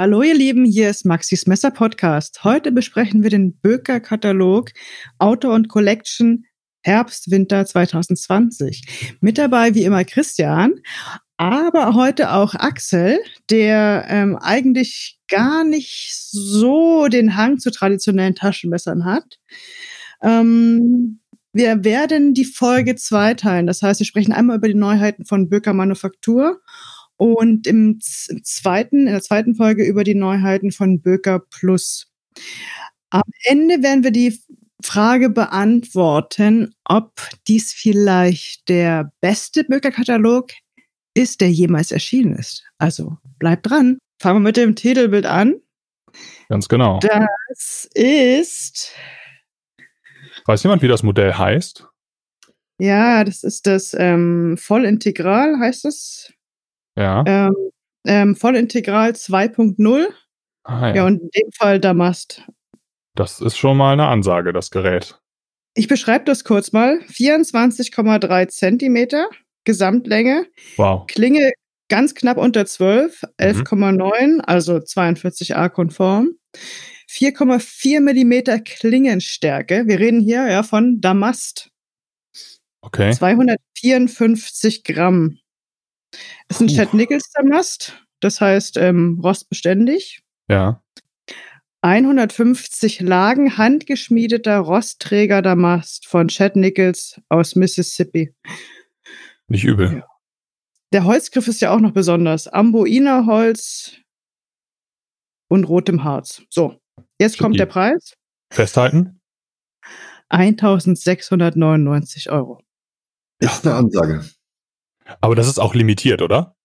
Hallo ihr Lieben, hier ist Maxis Messer Podcast. Heute besprechen wir den Böker Katalog Auto und Collection Herbst Winter 2020. Mit dabei wie immer Christian, aber heute auch Axel, der ähm, eigentlich gar nicht so den Hang zu traditionellen Taschenmessern hat. Ähm, wir werden die Folge zweiteilen. Das heißt, wir sprechen einmal über die Neuheiten von Böker Manufaktur und im, zweiten, in der zweiten Folge über die Neuheiten von Böker Plus. Am Ende werden wir die Frage beantworten, ob dies vielleicht der beste Böker-Katalog ist, der jemals erschienen ist. Also bleibt dran. Fangen wir mit dem Titelbild an. Ganz genau. Das ist. Weiß jemand, wie das Modell heißt? Ja, das ist das ähm, Vollintegral, heißt es. Ja. Ähm, ähm, Vollintegral 2.0. Ah, ja. Ja, und in dem Fall Damast. Das ist schon mal eine Ansage, das Gerät. Ich beschreibe das kurz mal. 24,3 Zentimeter Gesamtlänge. Wow. Klinge ganz knapp unter 12, 11,9, also 42a konform. 4,4 Millimeter Klingenstärke. Wir reden hier ja von Damast. Okay. 254 Gramm. Ist ein Puh. Chad Nichols Damast, das heißt ähm, rostbeständig. Ja. 150 Lagen handgeschmiedeter Rostträger Damast von Chad Nichols aus Mississippi. Nicht übel. Ja. Der Holzgriff ist ja auch noch besonders. Amboina-Holz und rotem Harz. So, jetzt kommt Supi. der Preis. Festhalten? 1699 Euro. Ist eine Ansage. Aber das ist auch limitiert, oder?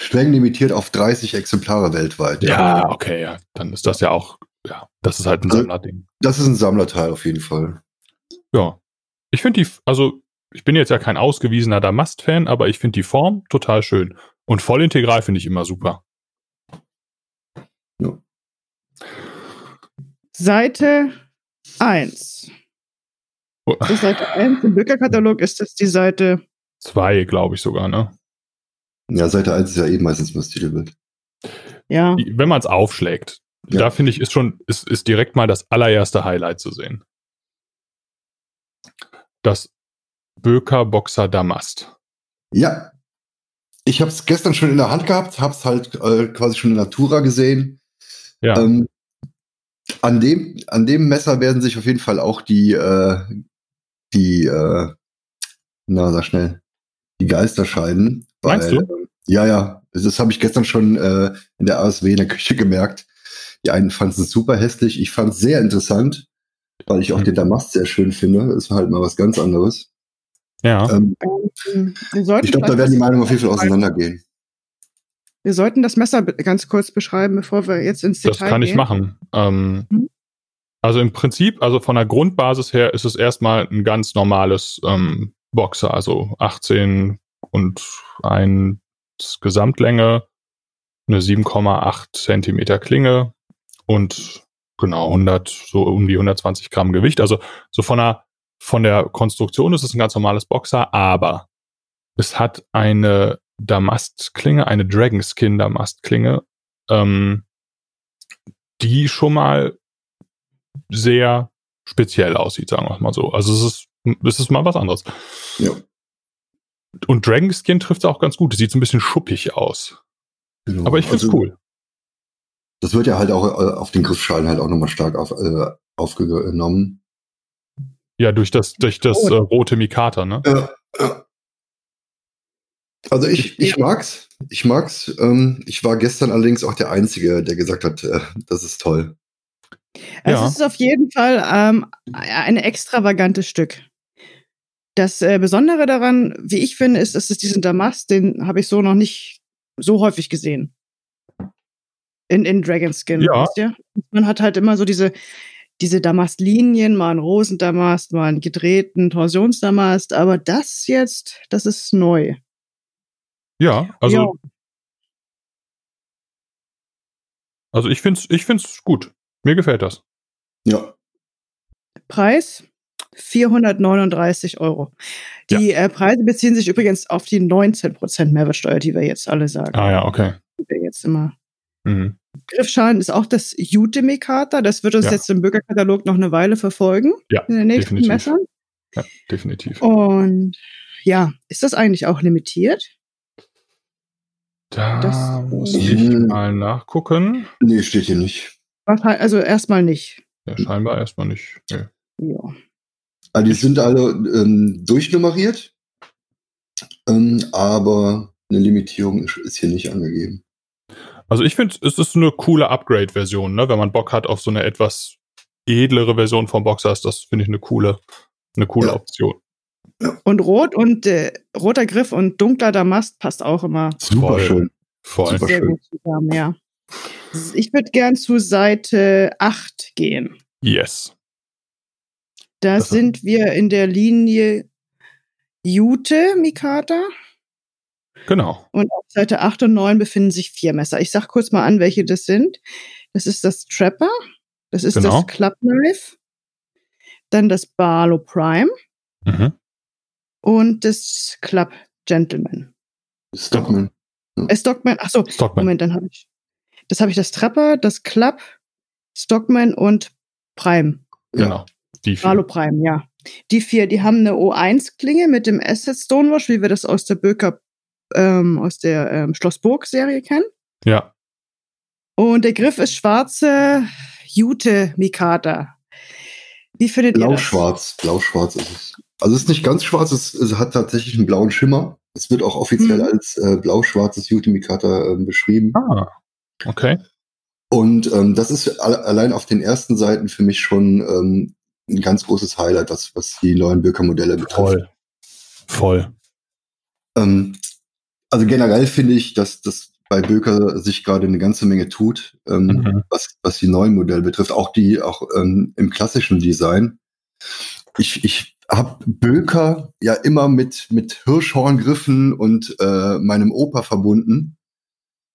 Streng limitiert auf 30 Exemplare weltweit. okay, ja. Dann ist das ja auch, ja, das ist halt ein Also- Sammlerding. Das ist ein Sammlerteil auf jeden Fall. Ja. Ich finde die, also, ich bin jetzt ja kein ausgewiesener Damast-Fan, aber ich finde die Form total schön. Und vollintegral finde ich immer super. Seite 1. Oh, Seite 1 im Bürgerkatalog ist das die Seite. Zwei, glaube ich sogar, ne? Ja, Seite 1 ist ja eben meistens das Titelbild. Ja, Wenn man es aufschlägt, Ja. da finde ich, ist schon, ist, ist direkt mal das allererste Highlight zu sehen. Das Böker Boxer Damast. Ja. Ich habe es gestern schon in der Hand gehabt, habe es halt äh, quasi schon in Natura gesehen. Ja. Ähm, an, dem, an dem Messer werden sich auf jeden Fall auch die, äh, die, äh, na, sag schnell, die Geister scheiden. Meinst du? ähm, Ja, ja. Das, das habe ich gestern schon äh, in der ASW in der Küche gemerkt. Die einen fanden es super hässlich. Ich fand es sehr interessant, weil ich auch Mhm. den Damast sehr schön finde. Es war halt mal was ganz anderes. Ja. Ähm, ich glaube, da werden die das- Meinungen auf jeden Fall auseinandergehen. Wir sollten das Messer ganz kurz beschreiben, bevor wir jetzt ins Das Detail kann ich gehen. machen. Ähm, Mhm. Also im Prinzip, also von der Grundbasis her ist es erstmal ein ganz normales ähm, Boxer, also 18 und 1 Gesamtlänge, eine 7,8 Zentimeter Klinge und genau 100, so um die 120 Gramm Gewicht. Also so von der, von der Konstruktion ist es ein ganz normales Boxer, aber es hat eine Damastklinge, eine Dragonskin Damastklinge, ähm, die schon mal sehr speziell aussieht, sagen wir mal so. Also es ist, es ist mal was anderes. Ja. Und Dragonskin trifft auch ganz gut. Es sieht so ein bisschen schuppig aus. Genau. Aber ich finde es Also, cool. Das wird ja halt auch äh, auf den Griffschalen halt auch nochmal stark auf, äh, aufgenommen. Ja, durch das, durch das Oh. äh, rote Mikata, ne? Ja, ja. Also ich, ich mag's. Ich mag's. Ähm, ich war gestern allerdings auch der Einzige, der gesagt hat, äh, das ist toll. Es Ja. ist auf jeden Fall ähm, ein extravagantes Stück. Das äh, Besondere daran, wie ich finde, ist, dass es diesen Damast, den habe ich so noch nicht so häufig gesehen. In, in Dragonskin. Ja. Wisst ihr? Man hat halt immer so diese, diese Damastlinien, mal einen Rosendamast, mal einen gedrehten Torsionsdamast, aber das jetzt, das ist neu. Ja, also, Ja. also ich finde es ich find's gut. Mir gefällt das. Ja. Preis 439 Euro. Die äh, Preise beziehen sich übrigens auf die 19% Mehrwertsteuer, die wir jetzt alle sagen. Ah ja, okay. Die wir jetzt immer Mhm. Griffschalen ist auch das Jute-Mikata. Das wird uns Ja. jetzt im Bürgerkatalog noch eine Weile verfolgen. Ja, in den nächsten definitiv. Messern. Ja, definitiv. Und ja, ist das eigentlich auch limitiert? Da das- muss ich Mhm. mal nachgucken. Nee, steht hier nicht. Also erstmal nicht. Ja, scheinbar erstmal nicht. Nee. Ja. Also die sind alle ähm, durchnummeriert, ähm, aber eine Limitierung ist- ist hier nicht angegeben. Also ich finde, es ist eine coole Upgrade-Version, ne? Wenn man Bock hat auf so eine etwas edlere Version vom Boxer, ist das finde ich eine coole, eine coole Ja. Option. Und rot und äh, roter Griff und dunkler Damast passt auch immer Super Voll. schön. Voll. Super. sehr schön. gut zusammen, ja. Ich würde gern zu Seite 8 gehen. Yes. Da Das- sind wir in der Linie Jute Mikata Genau. und auf Seite 8 und 9 befinden sich vier Messer. Ich sag kurz mal an, welche das sind. Das ist das Trapper, das ist Genau. das Club Knife, dann das Barlow Prime Mhm. und das Club Gentleman. Stockman. Äh, Stockman, ach so, Stockman. Moment, dann habe ich. Das habe ich das Trapper, das Club, Stockman und Prime. Genau. Die vier. Barlow Prime, ja. Die vier, die haben eine O1-Klinge mit dem Asset Stonewash, wie wir das aus der Böker, ähm, aus der ähm, Schlossburg-Serie kennen. Ja. Und der Griff ist schwarze Jute Mikata. Wie findet ihr das? Blau-schwarz. Blau-schwarz ist es. Also es ist nicht ganz schwarz, es, es hat tatsächlich einen blauen Schimmer. Es wird auch offiziell Mhm. als äh, blau-schwarzes Utimikata ähm, beschrieben. Ah. Okay. Und ähm, das ist alle- allein auf den ersten Seiten für mich schon ähm, ein ganz großes Highlight, was, was die neuen Böker-Modelle betrifft. Voll. Voll. Ähm, also generell finde ich, dass das bei Böker sich gerade eine ganze Menge tut, ähm, Mhm. was, was die neuen Modelle betrifft, auch die auch ähm, im klassischen Design. Ich, ich habe Böker ja immer mit, mit Hirschhorngriffen und äh, meinem Opa verbunden.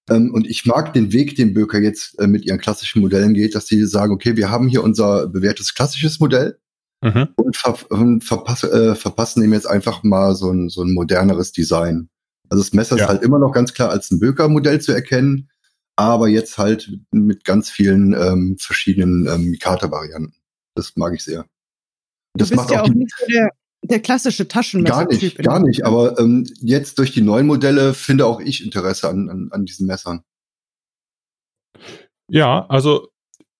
Ähm, und ich mag den Weg, den Böker jetzt äh, mit ihren klassischen Modellen geht, dass sie sagen, okay, wir haben hier unser bewährtes klassisches Modell Mhm. und, ver und verpass äh, verpassen ihm jetzt einfach mal so ein, so ein moderneres Design. Also das Messer Ja. ist halt immer noch ganz klar als ein Böker-Modell zu erkennen, aber jetzt halt mit ganz vielen ähm, verschiedenen ähm, Mikata-Varianten. Das mag ich sehr. Du Das bist macht ja auch auch nicht so der, der klassische gar Taschenmesser-Typ. nicht, gar nicht. Aber ähm, jetzt durch die neuen Modelle finde auch ich Interesse an, an, an diesen Messern. Ja, also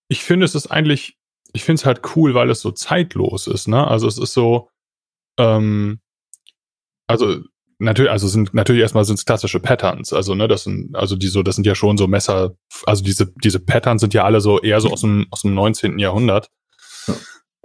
ich finde, es ist eigentlich, ich finde es halt cool, weil es so zeitlos ist, ne? Also es ist so, ähm, also natürlich, also sind natürlich erstmal sind es klassische Patterns, also ne, das sind, also die so, das sind ja schon so Messer, also diese diese Patterns sind ja alle so eher so aus dem aus dem 19. Jahrhundert. Ja.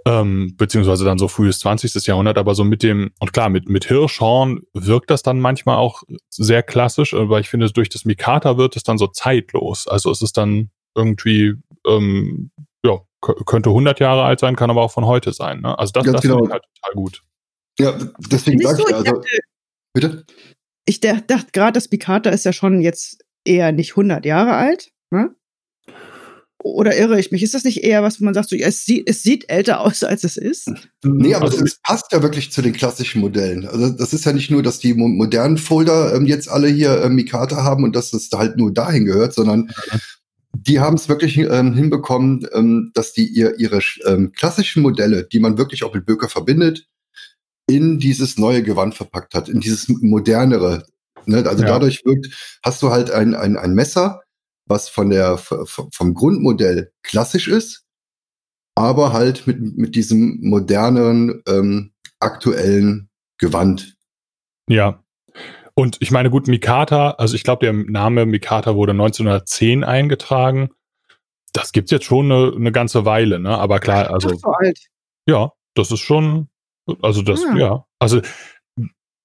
Ähm, beziehungsweise dann so frühes 20. Jahrhundert, aber so mit dem, und klar, mit, mit Hirschhorn wirkt das dann manchmal auch sehr klassisch, aber ich finde, durch das Mikata wird es dann so zeitlos. Also es ist dann irgendwie, ähm, ja, könnte 100 Jahre alt sein, kann aber auch von heute sein. Ne? Also das, Ganz das finde genau. ich halt total gut. Ja, deswegen sage so, ich also, dachte, bitte? ich dach- dachte gerade, das Mikata ist ja schon jetzt eher nicht 100 Jahre alt. Ne? Oder irre ich mich? Ist das nicht eher was, wo man sagt, so, ja, es, sieht, es sieht älter aus, als es ist? Nee, aber also, es, passt ja wirklich zu den klassischen Modellen. Also das ist ja nicht nur, dass die mo modernen Folder ähm, jetzt alle hier ähm, Mikata haben und dass es halt nur dahin gehört, sondern die haben es wirklich ähm, hinbekommen, ähm, dass die ihr, ihre ähm, klassischen Modelle, die man wirklich auch mit Böker verbindet, in dieses neue Gewand verpackt hat, in dieses modernere. Ne? Also Ja. dadurch wirkt, hast du halt ein, ein, ein Messer, was von der vom Grundmodell klassisch ist, aber halt mit, mit diesem modernen, ähm, aktuellen Gewand. Ja. Und ich meine, gut, Mikata, also ich glaube, der Name Mikata wurde 1910 eingetragen. Das gibt's jetzt schon eine, eine ganze Weile, ne? Aber klar, also Ach, so alt. ja, das ist schon, also das, Ah. ja, also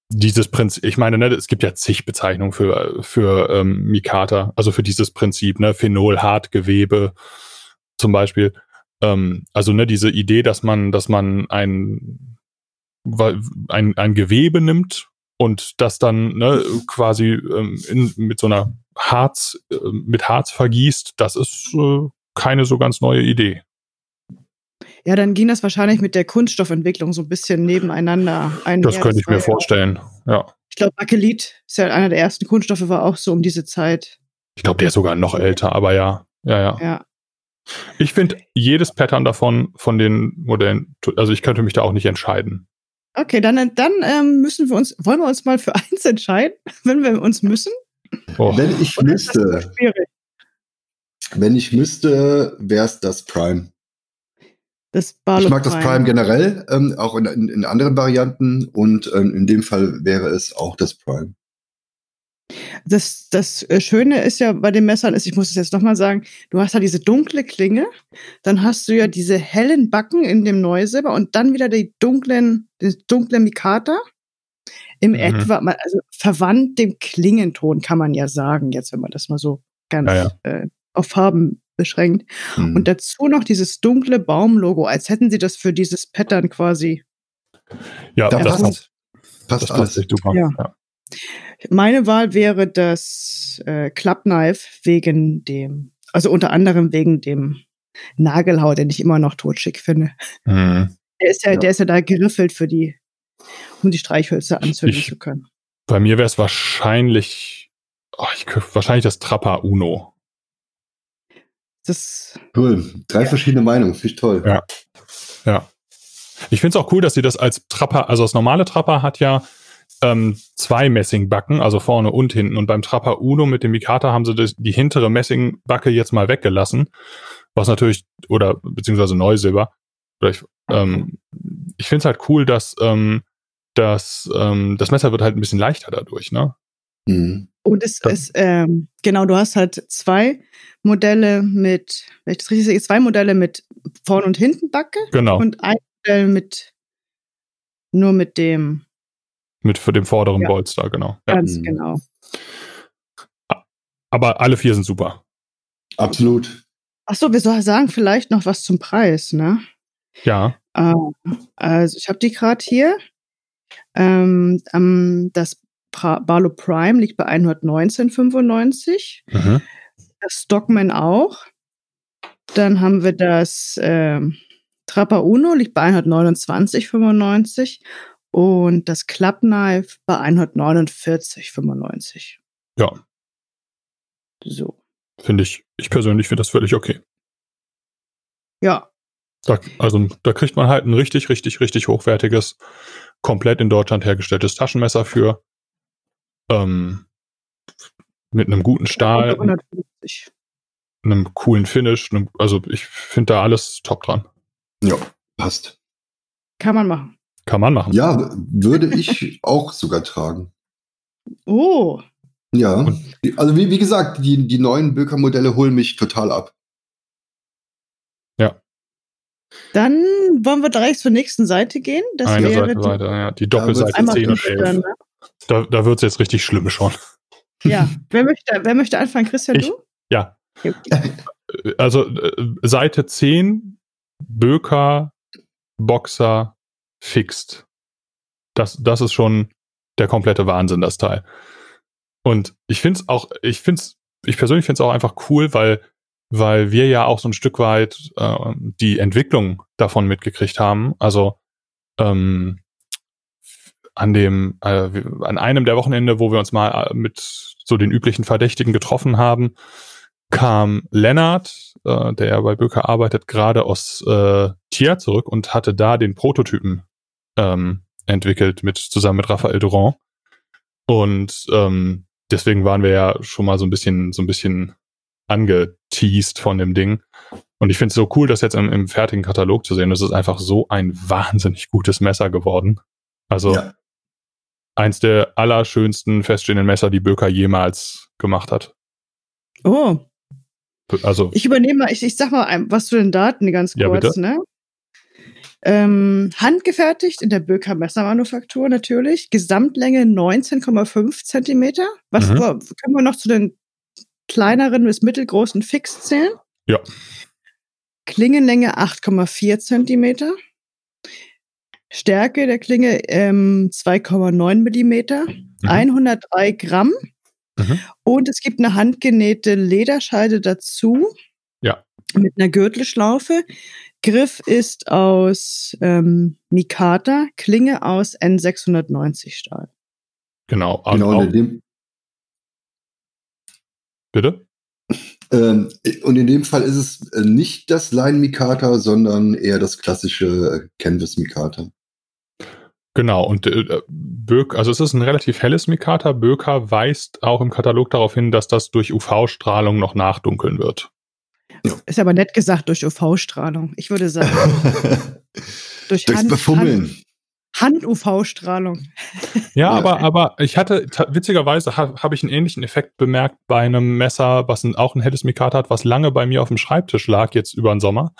dieses Prinzip, ich meine, ne, es gibt ja zig Bezeichnungen für, für ähm, Mikata, also für dieses Prinzip, ne, Phenol, Hartgewebe zum Beispiel. Ähm, also ne, diese Idee, dass man, dass man ein, ein, ein Gewebe nimmt und das dann ne, quasi ähm, in, mit so einer Harz, äh, mit Harz vergießt, das ist äh, keine so ganz neue Idee. Ja, dann ging das wahrscheinlich mit der Kunststoffentwicklung so ein bisschen nebeneinander ein. Das könnte ich mir vorstellen, ja. Ich glaube, Bakelit ist ja einer der ersten Kunststoffe, war auch so um diese Zeit. Ich glaube, der ist sogar noch älter, aber ja. Ja, ja. Ja. Ich finde jedes Pattern davon, von den Modellen, also ich könnte mich da auch nicht entscheiden. Okay, dann, dann ähm, müssen wir uns, wollen wir uns mal für eins entscheiden, wenn wir uns müssen? Oh. Wenn ich müsste, wenn ich müsste, wäre es das Prime. Das Barlow ich mag Prime. das Prime generell, ähm, auch in, in, in, anderen Varianten und ähm, in dem Fall wäre es auch das Prime. Das, das äh, Schöne ist ja bei den Messern, ist, ich muss es jetzt nochmal sagen, du hast ja diese dunkle Klinge, dann hast du ja diese hellen Backen in dem Neusilber und dann wieder die dunklen, die dunkle Mikata. Im mhm. etwa, also verwandt dem Klingenton, kann man ja sagen, jetzt, wenn man das mal so ganz ja, ja. Äh, auf Farben beschränkt. Mhm. Und dazu noch dieses dunkle Baumlogo, als hätten sie das für dieses Pattern quasi. Ja, das passt. Passt, passt alles. Super. Ja. ja. Meine Wahl wäre das äh, Clubknife wegen dem, also unter anderem wegen dem Nagelhaut, den ich immer noch totschick finde. Mhm. Der ist ja, ja, der ist ja da geriffelt für die, um die Streichhölzer anzünden ich, zu können. Bei mir wäre es wahrscheinlich, oh, ich, wahrscheinlich das Trapper Uno. Das, cool. Drei ja. verschiedene Meinungen, finde ich toll. Ja. Ja. Ich finde es auch cool, dass sie das als Trapper, also das normale Trapper hat ja ähm, zwei Messingbacken, also vorne und hinten. Und beim Trapper Uno mit dem Mikata haben sie das, die hintere Messingbacke jetzt mal weggelassen. Was natürlich, oder beziehungsweise Neusilber. Oder ich ähm, ich finde es halt cool, dass ähm, das, ähm, das Messer wird halt ein bisschen leichter dadurch, ne? Mhm. Und es ist, ähm, genau, du hast halt zwei Modelle mit, wenn ich das richtig sehe, zwei Modelle mit Vorn- und Hintenbacke. Genau. Und ein Modell mit nur mit dem mit für dem vorderen ja. Bolster, genau. Ja. Ganz mhm. genau. Aber alle vier sind super. Absolut. Achso, wir sollen sagen vielleicht noch was zum Preis, ne? Ja. Äh, also ich habe die gerade hier. Ähm, das Barlow Prime liegt bei 119,95. Mhm. Das Stockman auch. Dann haben wir das äh, Trapper Uno liegt bei 129,95 und das Clubknife bei 149,95. Ja. So. Finde ich, ich persönlich finde das völlig okay. Ja. Da, also da kriegt man halt ein richtig, richtig, richtig hochwertiges, komplett in Deutschland hergestelltes Taschenmesser für. Ähm, mit einem guten Stahl. 150. Einem coolen Finish. Einem, also ich finde da alles top dran. Ja, passt. Kann man machen. Kann man machen. Ja, würde ich auch sogar tragen. Oh. Ja, also wie, wie gesagt, die, die neuen Böker-Modelle holen mich total ab. Ja. Dann wollen wir direkt zur nächsten Seite gehen. Das Eine wäre Seite weiter, ja. Die Doppelseite 10 und 11. Ne? Da, da wird es jetzt richtig schlimm schon. Ja, wer möchte, wer möchte anfangen? Christian, ich, du? Ja. Also äh, Seite 10, Böker, Boxer, fixt. Das, das ist schon der komplette Wahnsinn, das Teil. Und ich finde es auch, ich finde es, ich persönlich finde es auch einfach cool, weil, weil wir ja auch so ein Stück weit äh, die Entwicklung davon mitgekriegt haben. Also ähm, an dem, äh, an einem der Wochenende, wo wir uns mal äh, mit so den üblichen Verdächtigen getroffen haben, kam Lennart, äh, der bei Böker arbeitet, gerade aus äh, Tier zurück und hatte da den Prototypen ähm, entwickelt mit zusammen mit Raphael Durand. Und ähm, deswegen waren wir ja schon mal so ein bisschen, so ein bisschen angeteased von dem Ding. Und ich finde es so cool, das jetzt im, im, fertigen Katalog zu sehen. Das ist einfach so ein wahnsinnig gutes Messer geworden. Also ja. Eins der allerschönsten feststehenden Messer, die Böker jemals gemacht hat. Oh. Also. Ich übernehme mal, ich, ich sag mal was zu den Daten ganz kurz, ja, ne? Ähm, handgefertigt in der Böker Messermanufaktur natürlich. Gesamtlänge 19,5 Zentimeter. Was mhm. können wir noch zu den kleineren bis mittelgroßen Fix zählen? Ja. Klingenlänge 8,4 Zentimeter. Stärke der Klinge ähm, 2,9 Millimeter. Mhm. 103 Gramm. Mhm. Und es gibt eine handgenähte Lederscheide dazu. Ja. Mit einer Gürtelschlaufe. Griff ist aus ähm, Mikata, Klinge aus N690 Stahl. Genau. genau auch, Bitte? Ähm, und in dem Fall ist es äh, nicht das Line Mikata, sondern eher das klassische äh, Canvas Mikata. Genau, und äh, Böck, also es ist ein relativ helles Mikata. Böker weist auch im Katalog darauf hin, dass das durch UV-Strahlung noch nachdunkeln wird. Ist aber nett gesagt durch UV-Strahlung. Ich würde sagen. durch Durchs Hand, Befummeln. Hand-UV-Strahlung. Ja, aber, aber ich hatte, witzigerweise habe hab ich einen ähnlichen Effekt bemerkt bei einem Messer, was ein, auch ein helles Mikata hat, was lange bei mir auf dem Schreibtisch lag, jetzt über den Sommer.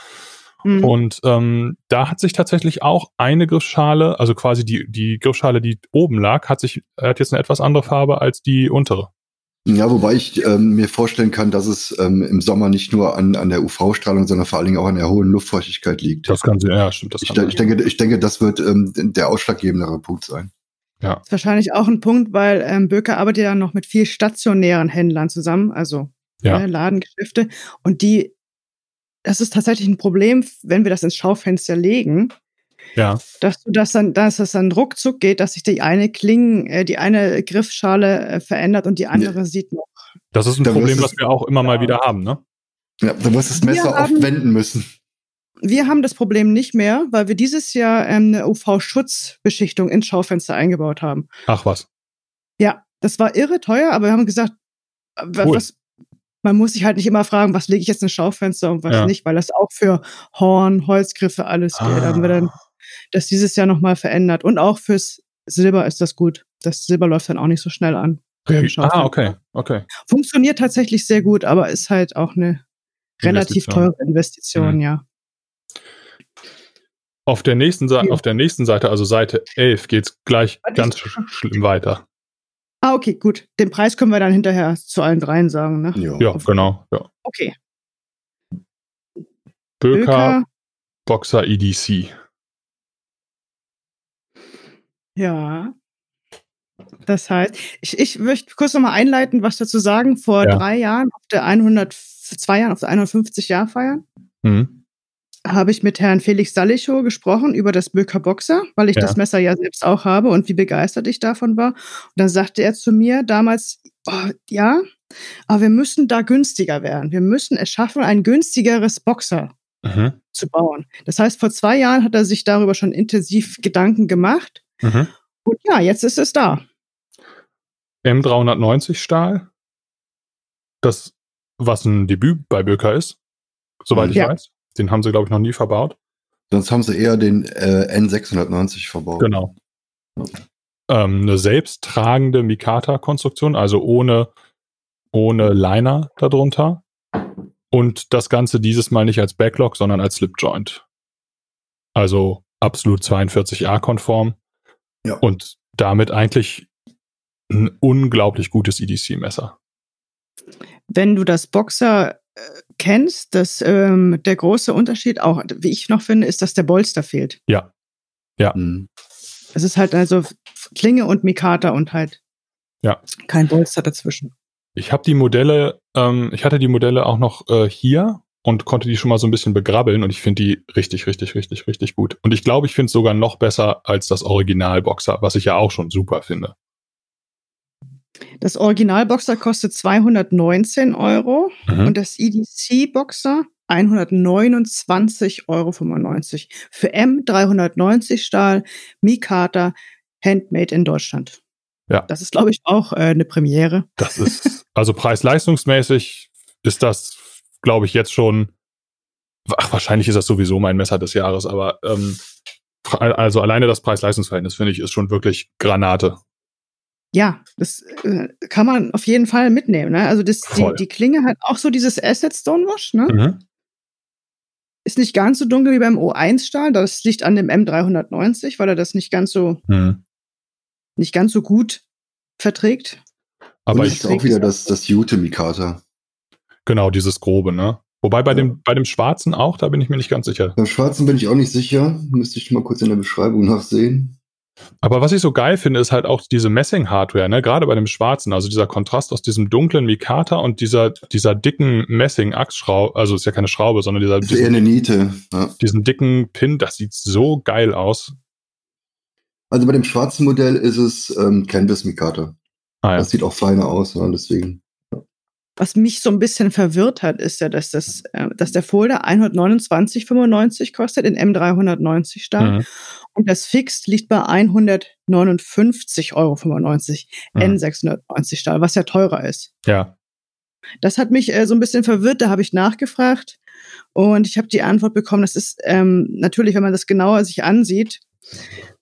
Mhm. Und ähm, da hat sich tatsächlich auch eine Griffschale, also quasi die, die Griffschale, die oben lag, hat sich, hat jetzt eine etwas andere Farbe als die untere. Ja, wobei ich ähm, mir vorstellen kann, dass es ähm, im Sommer nicht nur an, an der UV-Strahlung, sondern vor allen Dingen auch an der hohen Luftfeuchtigkeit liegt. Das kann sie, ja, stimmt. Das ich, ich, denke, ich denke, das wird ähm, der ausschlaggebendere Punkt sein. Ja. Das ist wahrscheinlich auch ein Punkt, weil ähm, Böker arbeitet ja noch mit viel stationären Händlern zusammen, also ja. ne, Ladengeschäfte. Und die, das ist tatsächlich ein Problem, wenn wir das ins Schaufenster legen, ja. Dass du das dann, dass es dann ruckzuck geht, dass sich die eine Klingen, äh, die eine Griffschale äh, verändert und die andere ja. sieht noch. Das ist ein da Problem, was wir auch immer ja. mal wieder haben, ne? Ja, du musst das Messer haben, oft wenden müssen. Wir haben das Problem nicht mehr, weil wir dieses Jahr ähm, eine UV-Schutzbeschichtung ins Schaufenster eingebaut haben. Ach was. Ja, das war irre teuer, aber wir haben gesagt, äh, cool. was, man muss sich halt nicht immer fragen, was lege ich jetzt ins Schaufenster und was ja. nicht, weil das auch für Horn, Holzgriffe alles ah. geht. Haben wir dann das dieses Jahr nochmal verändert. Und auch fürs Silber ist das gut. Das Silber läuft dann auch nicht so schnell an. Ah, okay, okay. Funktioniert tatsächlich sehr gut, aber ist halt auch eine relativ teure Investition, mhm. ja. Auf der, nächsten ja. auf der nächsten Seite, also Seite 11, geht es gleich Warte, ganz sch schlimm weiter. Ah, okay, gut. Den Preis können wir dann hinterher zu allen dreien sagen, ne? Ja, ja genau. Ja. Okay. Böker, Boxer EDC. Ja. Das heißt, ich, ich möchte kurz nochmal einleiten, was dazu sagen. Vor ja. drei Jahren, auf der 100, zwei Jahren auf der 150 Jahr feiern, mhm. Habe ich mit Herrn Felix Salichow gesprochen über das Böker Boxer, weil ich ja. das Messer ja selbst auch habe und wie begeistert ich davon war. Und dann sagte er zu mir damals, oh, ja, aber wir müssen da günstiger werden. Wir müssen es schaffen, ein günstigeres Boxer mhm. zu bauen. Das heißt, vor zwei Jahren hat er sich darüber schon intensiv Gedanken gemacht Mhm. Und ja, jetzt ist es da. M390 Stahl, das, was ein Debüt bei Böker ist, soweit ich ja. weiß. Den haben sie, glaube ich, noch nie verbaut. Sonst haben sie eher den äh, N690 verbaut. Genau. Ja. Ähm, eine selbsttragende Mikata-Konstruktion, also ohne, ohne Liner darunter. Und das Ganze dieses Mal nicht als Backlog, sondern als Slipjoint. Also absolut 42a-konform. Ja. Und damit eigentlich ein unglaublich gutes EDC-Messer. Wenn du das Boxer äh, kennst, dass ähm, der große Unterschied auch, wie ich noch finde, ist, dass der Bolster fehlt. Ja. Ja. Mhm. Es ist halt also Klinge und Mikata und halt ja. kein Bolster dazwischen. Ich habe die Modelle, ähm, ich hatte die Modelle auch noch äh, hier und konnte die schon mal so ein bisschen begrabbeln und ich finde die richtig, richtig, richtig, richtig gut. Und ich glaube, ich finde es sogar noch besser als das Original-Boxer, was ich ja auch schon super finde. Das Original-Boxer kostet 219 Euro mhm. und das EDC-Boxer 129,95 Euro. Für M 390 Stahl, Mikata, Handmade in Deutschland. Ja. Das ist, glaube ich, auch äh, eine Premiere. Das ist, also preis-leistungsmäßig ist das glaube ich, jetzt schon, ach, wahrscheinlich ist das sowieso mein Messer des Jahres, aber ähm, also alleine das Preis-Leistungs-Verhältnis, finde ich, ist schon wirklich Granate. Ja, das äh, kann man auf jeden Fall mitnehmen. Ne? Also das, die, die Klinge hat auch so dieses Asset Stonewash, ne? Mhm. Ist nicht ganz so dunkel wie beim O1-Stahl. Das liegt an dem M390, weil er das nicht ganz so mhm. nicht ganz so gut verträgt. Aber ich auch wieder das, das Jute Mikata. Genau, dieses grobe, ne? Wobei bei, ja. dem, bei dem Schwarzen auch, da bin ich mir nicht ganz sicher. Beim Schwarzen bin ich auch nicht sicher. Müsste ich mal kurz in der Beschreibung nachsehen. Aber was ich so geil finde, ist halt auch diese Messing-Hardware, ne? Gerade bei dem Schwarzen, also dieser Kontrast aus diesem dunklen Mikata und dieser, dieser dicken Messing-Achsschraube, also ist ja keine Schraube, sondern dieser. Eher eine Niete. Ja. Diesen dicken Pin, das sieht so geil aus. Also bei dem schwarzen Modell ist es ähm, Canvas Mikata. Ah, ja. Das sieht auch feiner aus, ja, deswegen. Was mich so ein bisschen verwirrt hat, ist ja, dass, das, äh, dass der Folder 129,95 kostet in M390 Stahl mhm. und das Fixed liegt bei 159,95 Euro mhm. N690 Stahl, was ja teurer ist. Ja. Das hat mich äh, so ein bisschen verwirrt, da habe ich nachgefragt und ich habe die Antwort bekommen, das ist ähm, natürlich, wenn man das genauer sich ansieht,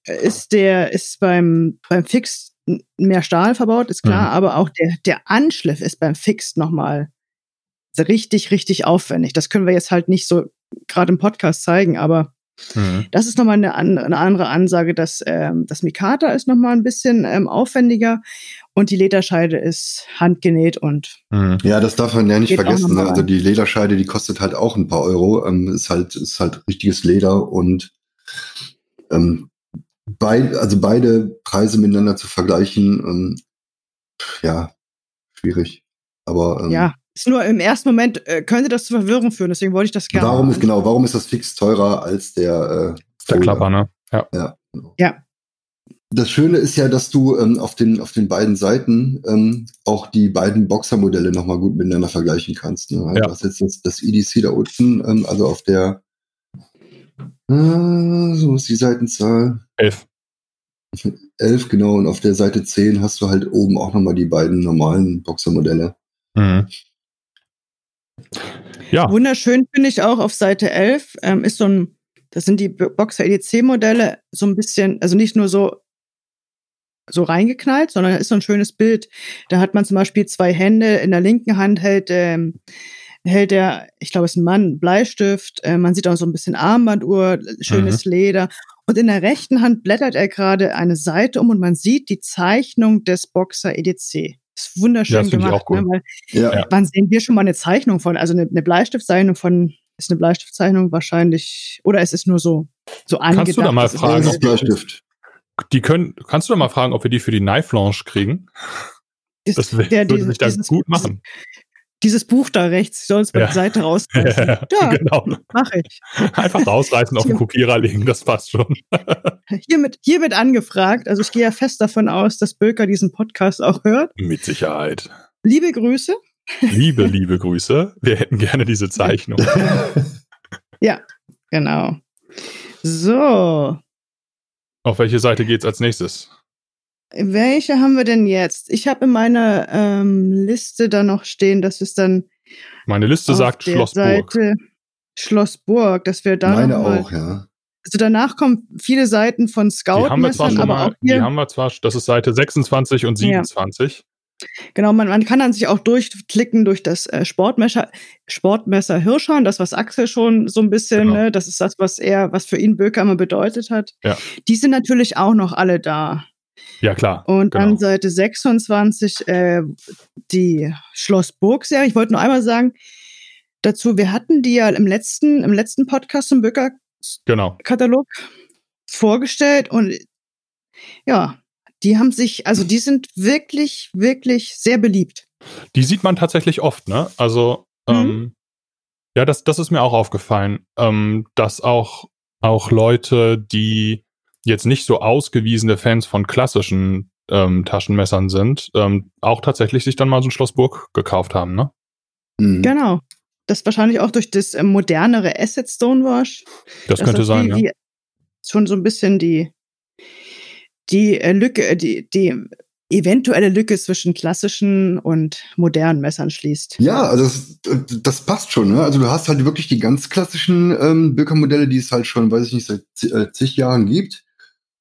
ist der, ist beim, beim Fixed mehr Stahl verbaut, ist klar, mhm. aber auch der, der Anschliff ist beim Fixed nochmal richtig, richtig aufwendig. Das können wir jetzt halt nicht so gerade im Podcast zeigen, aber mhm. das ist nochmal eine, eine andere Ansage, dass ähm, das Mikata ist nochmal ein bisschen ähm, aufwendiger und die Lederscheide ist handgenäht und mhm. ja, das darf man ja nicht vergessen. Ne? Also die Lederscheide, die kostet halt auch ein paar Euro. Ähm, ist halt ist halt richtiges Leder und ähm, beid, also beide Preise miteinander zu vergleichen, ähm, ja, schwierig. Aber ähm, ja, ist nur im ersten Moment äh, könnte das zu Verwirrung führen, deswegen wollte ich das gerne. Warum ist genau, warum ist das fix teurer als der äh, der Klapper, ne? Ja. Ja. Ja. Das Schöne ist ja, dass du ähm, auf, den, auf den beiden Seiten ähm, auch die beiden Boxermodelle nochmal gut miteinander vergleichen kannst. Ne? Also ja. Du hast jetzt das, das EDC da unten, ähm, also auf der äh, so ist die Seitenzahl. Elf. Elf, genau. Und auf der Seite 10 hast du halt oben auch nochmal die beiden normalen Boxermodelle. Mhm. Ja. Wunderschön finde ich auch auf Seite 11 ähm, ist so ein, das sind die Boxer EDC-Modelle so ein bisschen, also nicht nur so so reingeknallt, sondern da ist so ein schönes Bild. Da hat man zum Beispiel zwei Hände, in der linken Hand hält ähm, hält er, ich glaube, es ist ein Mann, Bleistift. Äh, man sieht auch so ein bisschen Armbanduhr, schönes mhm. Leder. Und in der rechten Hand blättert er gerade eine Seite um und man sieht die Zeichnung des Boxer EDC. Ist wunderschön ja, gemacht. Ne? Weil ja. Wann sehen wir schon mal eine Zeichnung von? Also eine, eine Bleistiftzeichnung von, ist eine Bleistiftzeichnung wahrscheinlich, oder ist es nur so, so angedacht? Kannst du da mal fragen, ob Bleistift. Die können, kannst du da mal fragen, ob wir die für die Knife Launch kriegen? Das, das der, würde sich da gut machen dieses Buch da rechts, soll es bei ja. der Seite rausreißen. Ja, genau. Mach ich. Einfach rausreißen, auf den Kopierer legen, das passt schon. hiermit, hiermit angefragt. Also ich gehe ja fest davon aus, dass Böker diesen Podcast auch hört. Mit Sicherheit. Liebe Grüße. Liebe, liebe Grüße. Wir hätten gerne diese Zeichnung. ja, genau. So. Auf welche Seite geht's als nächstes? Welche haben wir denn jetzt? Ich habe in meiner ähm, Liste da noch stehen, dass es dann. Meine Liste sagt Schlossburg. Seite Schlossburg, dass wir da. Meine auch, ja. Also danach kommen viele Seiten von Scout, die haben wir zwar schon aber mal, auch hier. Die haben wir zwar, das ist Seite 26 und 27. Ja. Genau, man, man kann dann sich auch durchklicken durch das äh, Sportmesser, Sportmesser Hirschhorn, das, was Axel schon so ein bisschen, genau. ne, das ist das, was er, was für ihn Böker immer bedeutet hat. Ja. Die sind natürlich auch noch alle da. Ja, klar. Und genau. dann Seite 26 äh, die Schloss Burg-Serie. Ich wollte nur einmal sagen, dazu, wir hatten die ja im letzten, im letzten Podcast zum Böcker-Katalog genau. vorgestellt und ja, die haben sich, also die sind wirklich, wirklich sehr beliebt. Die sieht man tatsächlich oft, ne? Also, mhm. ähm, ja, das, das ist mir auch aufgefallen, ähm, dass auch, auch Leute, die jetzt nicht so ausgewiesene Fans von klassischen ähm, Taschenmessern sind, ähm, auch tatsächlich sich dann mal so ein Schlossburg gekauft haben, ne? Mhm. Genau. Das wahrscheinlich auch durch das äh, modernere Asset Stonewash. Das, das könnte sein, die, ja. schon so ein bisschen die, die äh, Lücke, äh, die, die eventuelle Lücke zwischen klassischen und modernen Messern schließt. Ja, also das, das passt schon. Ne? Also du hast halt wirklich die ganz klassischen ähm, Böker-Modelle, die es halt schon, weiß ich nicht, seit äh, zig Jahren gibt.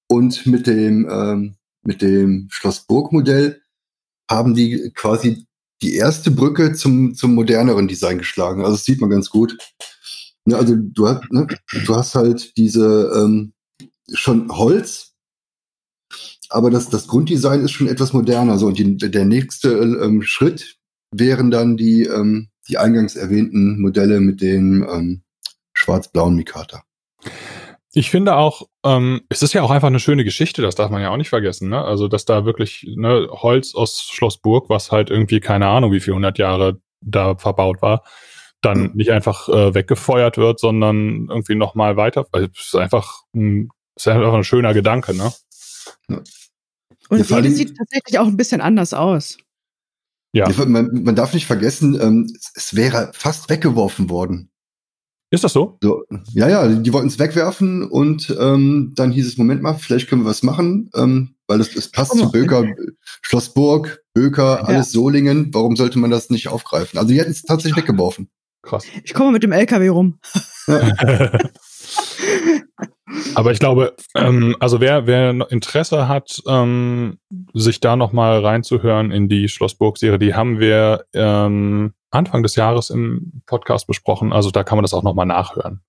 Und mit dem, ähm, mit dem Schlossburg-Modell haben die quasi die erste Brücke zum, zum moderneren Design geschlagen. Also das sieht man ganz gut. Ne, also du hast, ne, du hast halt diese ähm, schon Holz, aber das, das Grunddesign ist schon etwas moderner. So, und die, der nächste ähm, Schritt wären dann die, ähm, die eingangs erwähnten Modelle mit dem ähm, schwarz-blauen Mikata. Ich finde auch, ähm, es ist ja auch einfach eine schöne Geschichte, das darf man ja auch nicht vergessen, ne? Also, dass da wirklich ne, Holz aus Schloss Burg, was halt irgendwie keine Ahnung, wie viel hundert Jahre da verbaut war, dann nicht einfach äh, weggefeuert wird, sondern irgendwie nochmal weiter. Also, es ist einfach ein, ist einfach ein schöner Gedanke, ne? Und ja, jede sieht tatsächlich auch ein bisschen anders aus. Ja. Man, man darf nicht vergessen, ähm, es wäre fast weggeworfen worden. Ist das so? so ja, ja, die wollten es wegwerfen und ähm, dann hieß es, Moment mal, vielleicht können wir was machen, ähm, weil es, es passt zu Böker, Schlossburg, Böker, alles ja. Solingen. Warum sollte man das nicht aufgreifen? Also die hätten es tatsächlich weggeworfen. Krass. Ich komme mit dem LKW rum. Aber ich glaube, ähm, also wer, wer Interesse hat, ähm, sich da nochmal reinzuhören in die Schlossburg-Serie, die haben wir ähm, Anfang des Jahres im Podcast besprochen. Also da kann man das auch nochmal nachhören.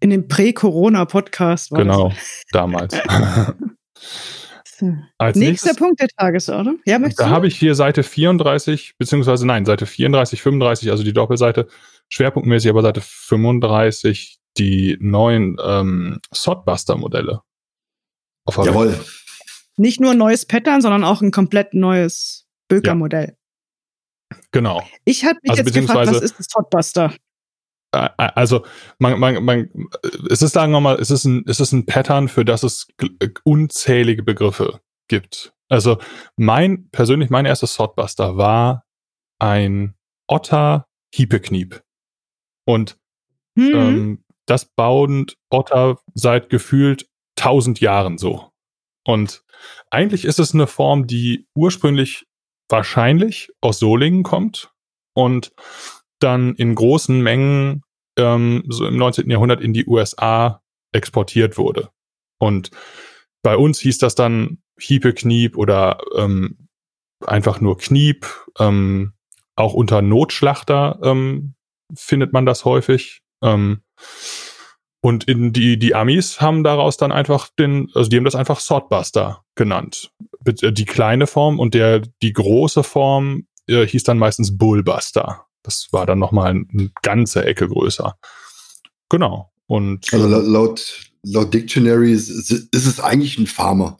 In dem Prä-Corona-Podcast. Genau, damals. Als Nächster nächstes, Punkt der Tagesordnung. Ja, da habe ich hier Seite 34, beziehungsweise nein, Seite 34, 35, also die Doppelseite, schwerpunktmäßig aber Seite 35, die neuen ähm, Swordbuster-Modelle. Jawohl. Nicht nur ein neues Pattern, sondern auch ein komplett neues Böker-Modell. Genau. Ich habe mich also jetzt gefragt, was ist das Hotbuster? Äh, äh, also, man, man, man, es ist, sagen wir mal, es ist ein, es ist ein Pattern, für das es unzählige Begriffe gibt. Also, mein, persönlich, mein erstes Swordbuster war ein Otter Hiepekniep. Und hm. ähm, das bauen Otter seit gefühlt tausend Jahren so. Und eigentlich ist es eine Form, die ursprünglich wahrscheinlich aus Solingen kommt und dann in großen Mengen ähm, so im 19. Jahrhundert in die USA exportiert wurde. Und bei uns hieß das dann Hiepe Kniep oder ähm, einfach nur Kniep. Ähm, auch unter Notschlachter ähm, findet man das häufig. Ähm, und in die, die Amis haben daraus dann einfach den, also die haben das einfach Swordbuster genannt. Äh, die kleine Form und der, die große Form äh, hieß dann meistens Bullbuster. Das war dann nochmal eine ein ganze Ecke größer. Genau. Und, also laut, laut Dictionary ist, ist es eigentlich ein Farmer.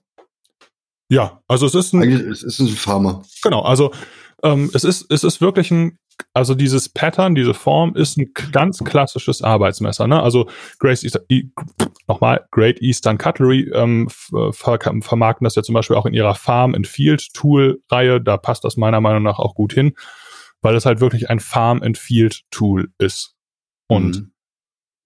Ja, also es ist ein. Eigentlich ist es ein Farmer. Genau, also ähm, es ist, es ist wirklich ein also dieses Pattern, diese Form ist ein ganz klassisches Arbeitsmesser. Ne? Also Great Eastern, nochmal, Great Eastern Cutlery ähm, ver vermarkten das ja zum Beispiel auch in ihrer Farm and Field Tool Reihe. Da passt das meiner Meinung nach auch gut hin, weil es halt wirklich ein Farm and Field Tool ist. Und mhm.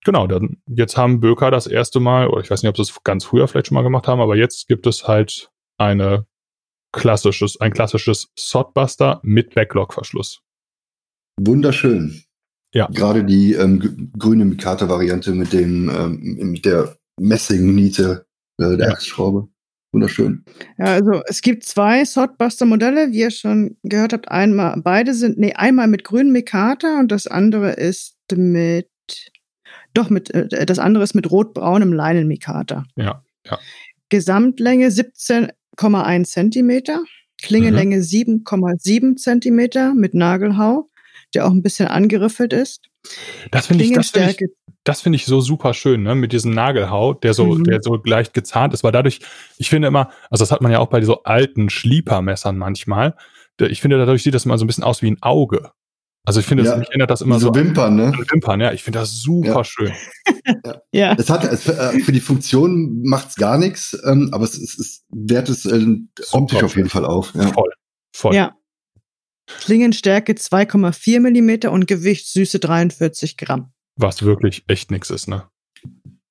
genau, dann jetzt haben Böker das erste Mal, oder ich weiß nicht, ob sie es ganz früher vielleicht schon mal gemacht haben, aber jetzt gibt es halt eine klassisches, ein klassisches Sodbuster mit Backlog-Verschluss. Wunderschön. Ja. Gerade die ähm, grüne Mikata-Variante mit dem ähm, mit der Messing-Niete äh, der ja. Achsschraube. Wunderschön. Ja, also es gibt zwei Swordbuster-Modelle, wie ihr schon gehört habt. Einmal, beide sind, nee, einmal mit grünem Mikata und das andere ist mit, doch mit, äh, das andere ist mit rot-braunem Leinen-Mikata. Ja, ja. Gesamtlänge 17,1 Zentimeter, Klingenlänge mhm. 7,7 Zentimeter mit Nagelhau der auch ein bisschen angeriffelt ist. Das finde ich, das finde ich, das finde ich so super schön, ne, mit diesem Nagelhau, der so, mhm. der so leicht gezahnt ist, weil dadurch, ich finde immer, also das hat man ja auch bei so alten Schliepermessern manchmal. Ich finde, dadurch sieht das immer so ein bisschen aus wie ein Auge. Also ich finde, ja, das erinnert das immer so. So Wimpern, ne? Wimpern, ja. Ich finde das super ja. schön. ja. ja. Es hat, es, äh, für die Funktion macht es gar nichts, ähm, aber es, es, es wehrt es äh, optisch auf jeden Fall auf. Ja. Voll. Voll. Ja. Klingenstärke 2,4 Millimeter und Gewicht süße 43 Gramm. Was wirklich echt nix ist, ne?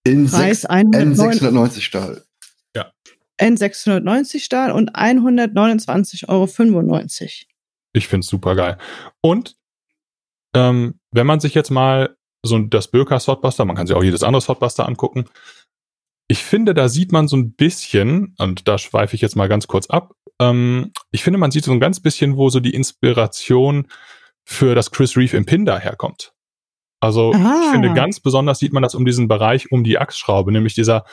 In Preis N690 Stahl. Ja. N690 Stahl und 129,95 Euro. Ich find's super geil. Und ähm, wenn man sich jetzt mal so das Böker Swordbuster, man kann sich auch jedes andere Swordbuster angucken. Ich finde, da sieht man so ein bisschen, und da schweife ich jetzt mal ganz kurz ab, ähm, ich finde, man sieht so ein ganz bisschen, wo so die Inspiration für das Chris Reeve im Pin daherkommt. Also Aha. ich finde, ganz besonders sieht man das um diesen Bereich um die Achsschraube, nämlich dieser,